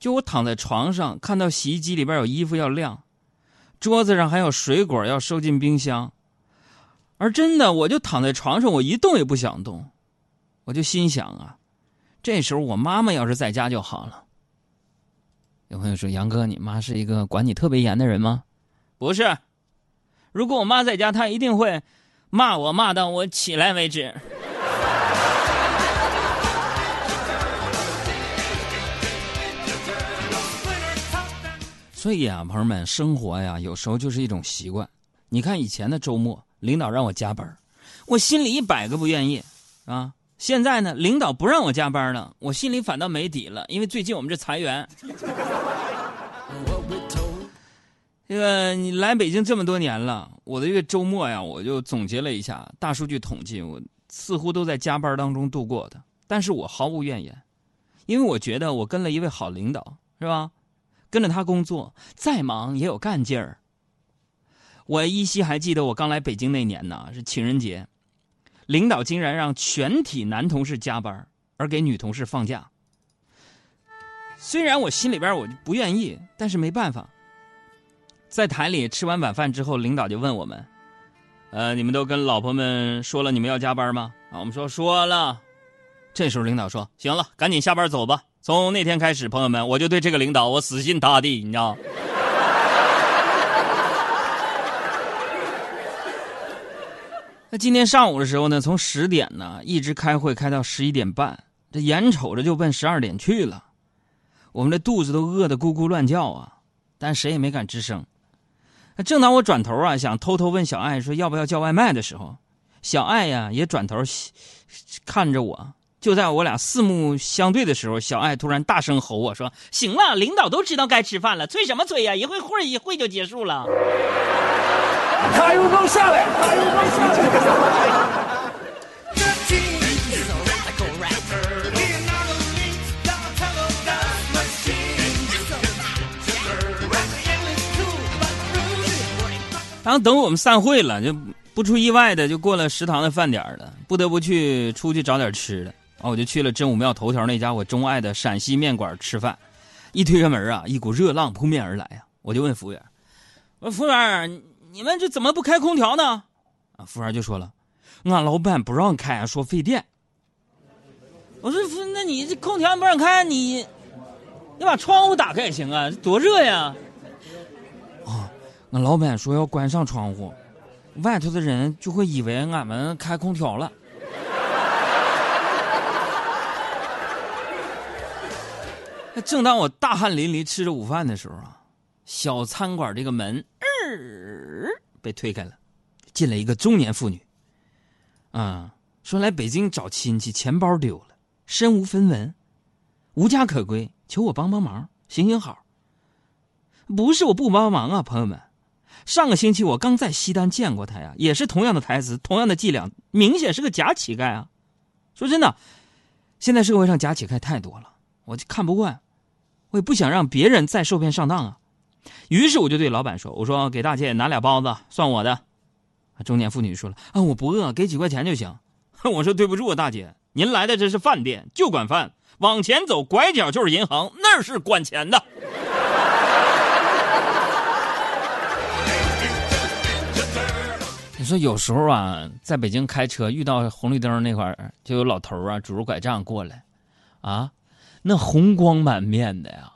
就我躺在床上，看到洗衣机里边有衣服要晾，桌子上还有水果要收进冰箱，而真的，我就躺在床上，我一动也不想动，我就心想啊，这时候我妈妈要是在家就好了。有朋友说：“杨哥，你妈是一个管你特别严的人吗？”不是，如果我妈在家，她一定会骂我，骂到我起来为止。所以啊，朋友们，生活呀，有时候就是一种习惯。你看以前的周末，领导让我加班，我心里一百个不愿意啊。现在呢，领导不让我加班了，我心里反倒没底了，因为最近我们这裁员。这个你来北京这么多年了，我的这个周末呀，我就总结了一下，大数据统计，我似乎都在加班当中度过的。但是我毫无怨言，因为我觉得我跟了一位好领导，是吧？跟着他工作，再忙也有干劲儿。我依稀还记得我刚来北京那年呢，是情人节，领导竟然让全体男同事加班，而给女同事放假。虽然我心里边我就不愿意，但是没办法。在台里吃完晚饭之后，领导就问我们：“呃，你们都跟老婆们说了你们要加班吗？”啊，我们说说了。这时候领导说：“行了，赶紧下班走吧。”从那天开始，朋友们，我就对这个领导我死心塌地，你知道。那今天上午的时候呢，从十点呢一直开会开到十一点半，这眼瞅着就奔十二点去了，我们这肚子都饿得咕咕乱叫啊，但谁也没敢吱声。那正当我转头啊想偷偷问小爱说要不要叫外卖的时候，小爱呀也转头看着我。就在我俩四目相对的时候，小爱突然大声吼我说：“行了，领导都知道该吃饭了，催什么催呀？一会会一会就结束了。”卡油膏下来，卡油膏下来。然后等我们散会了，就不出意外的就过了食堂的饭点了，不得不去出去找点吃的。啊，我就去了真武庙头条那家我钟爱的陕西面馆吃饭，一推开门啊，一股热浪扑面而来啊！我就问服务员：“我说服务员，你们这怎么不开空调呢？”啊，服务员就说了：“俺老板不让开，说费电。”我说：“那你这空调不让开，你你把窗户打开也行啊，多热呀！”啊，俺老板说要关上窗户，外头的人就会以为俺们开空调了。正当我大汗淋漓吃着午饭的时候啊，小餐馆这个门被推开了，进来一个中年妇女。啊，说来北京找亲戚，钱包丢了，身无分文，无家可归，求我帮帮忙，行行好。不是我不帮忙啊，朋友们，上个星期我刚在西单见过他呀，也是同样的台词，同样的伎俩，明显是个假乞丐啊。说真的，现在社会上假乞丐太多了，我就看不惯。我也不想让别人再受骗上当啊，于是我就对老板说：“我说给大姐拿俩包子，算我的。”中年妇女说了：“啊，我不饿，给几块钱就行。”我说：“对不住啊，大姐，您来的这是饭店，就管饭，往前走拐角就是银行，那是管钱的。”你说有时候啊，在北京开车遇到红绿灯那块儿，就有老头啊拄着拐杖过来，啊。那红光满面的呀，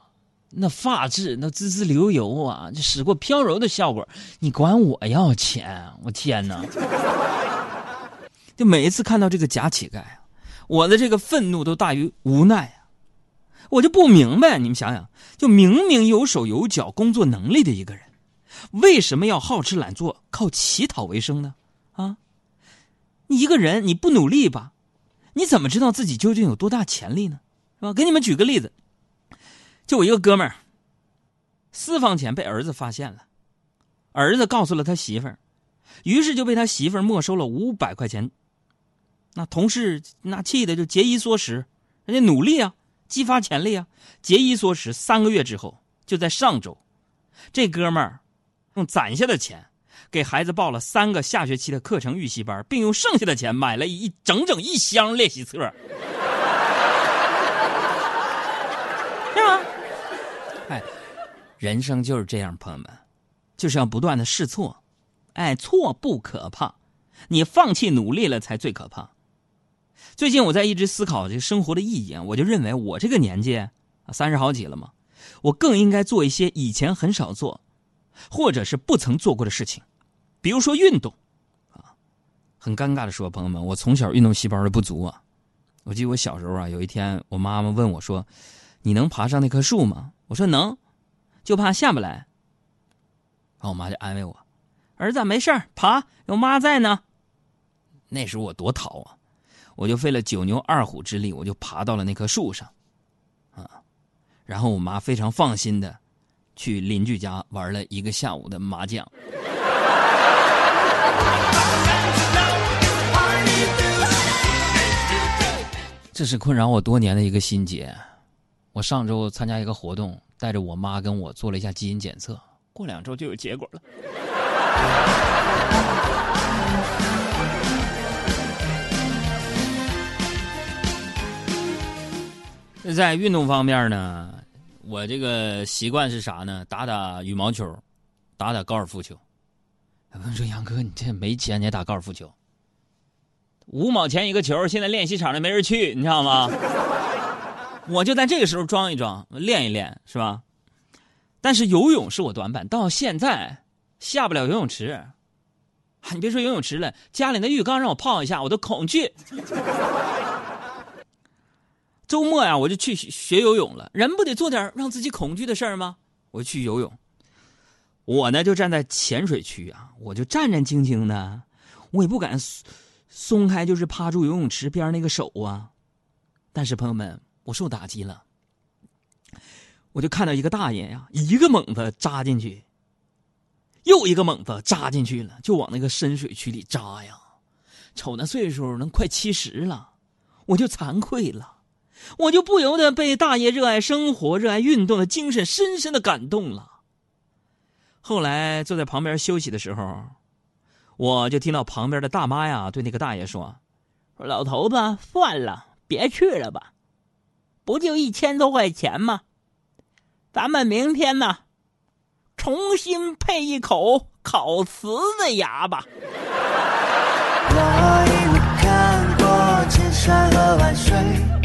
那发质那滋滋流油啊，就使过飘柔的效果。你管我要钱？我天哪！就每一次看到这个假乞丐，我的这个愤怒都大于无奈啊！我就不明白，你们想想，就明明有手有脚、工作能力的一个人，为什么要好吃懒做、靠乞讨为生呢？啊！你一个人你不努力吧，你怎么知道自己究竟有多大潜力呢？是吧？给你们举个例子，就我一个哥们儿，私房钱被儿子发现了，儿子告诉了他媳妇儿，于是就被他媳妇儿没收了五百块钱。那同事那气的就节衣缩食，人家努力啊，激发潜力啊，节衣缩食三个月之后，就在上周，这哥们儿用攒下的钱给孩子报了三个下学期的课程预习班，并用剩下的钱买了一整整一箱练习册。是吗哎，人生就是这样，朋友们，就是要不断的试错。哎，错不可怕，你放弃努力了才最可怕。最近我在一直思考这个生活的意义，我就认为我这个年纪，三十好几了嘛，我更应该做一些以前很少做，或者是不曾做过的事情，比如说运动。啊，很尴尬的说，朋友们，我从小运动细胞的不足啊。我记得我小时候啊，有一天我妈妈问我说：“你能爬上那棵树吗？”我说能，就怕下不来。然后我妈就安慰我。儿子没事爬有妈在呢。那时候我多淘啊，我就费了九牛二虎之力，我就爬到了那棵树上，啊，然后我妈非常放心的去邻居家玩了一个下午的麻将。这是困扰我多年的一个心结。我上周参加一个活动，带着我妈跟我做了一下基因检测，过两周就有结果了。在运动方面呢，我这个习惯是啥呢？打打羽毛球，打打高尔夫球。有人说：“杨哥，你这没钱你还打高尔夫球？五毛钱一个球，现在练习场上没人去，你知道吗？我就在这个时候装一装，练一练，是吧？但是游泳是我短板，到现在。”下不了游泳池，你别说游泳池了，家里那浴缸让我泡一下，我都恐惧。周末呀，我就去学游泳了。人不得做点让自己恐惧的事儿吗？我去游泳。我呢就站在浅水区啊，我就战战兢兢的，我也不敢松开，就是趴住游泳池边那个手啊。但是朋友们，我受打击了，我就看到一个大爷呀，一个猛子扎进去。又一个猛子扎进去了，就往那个深水区里扎呀！瞅那岁数，能快七十了，我就惭愧了，我就不由得被大爷热爱生活、热爱运动的精神深深的感动了。后来坐在旁边休息的时候，我就听到旁边的大妈呀对那个大爷说：“说老头子，算了，别去了吧，不就一千多块钱吗？咱们明天呢，重新配一口烤瓷的牙吧。我一路看过千山和万水。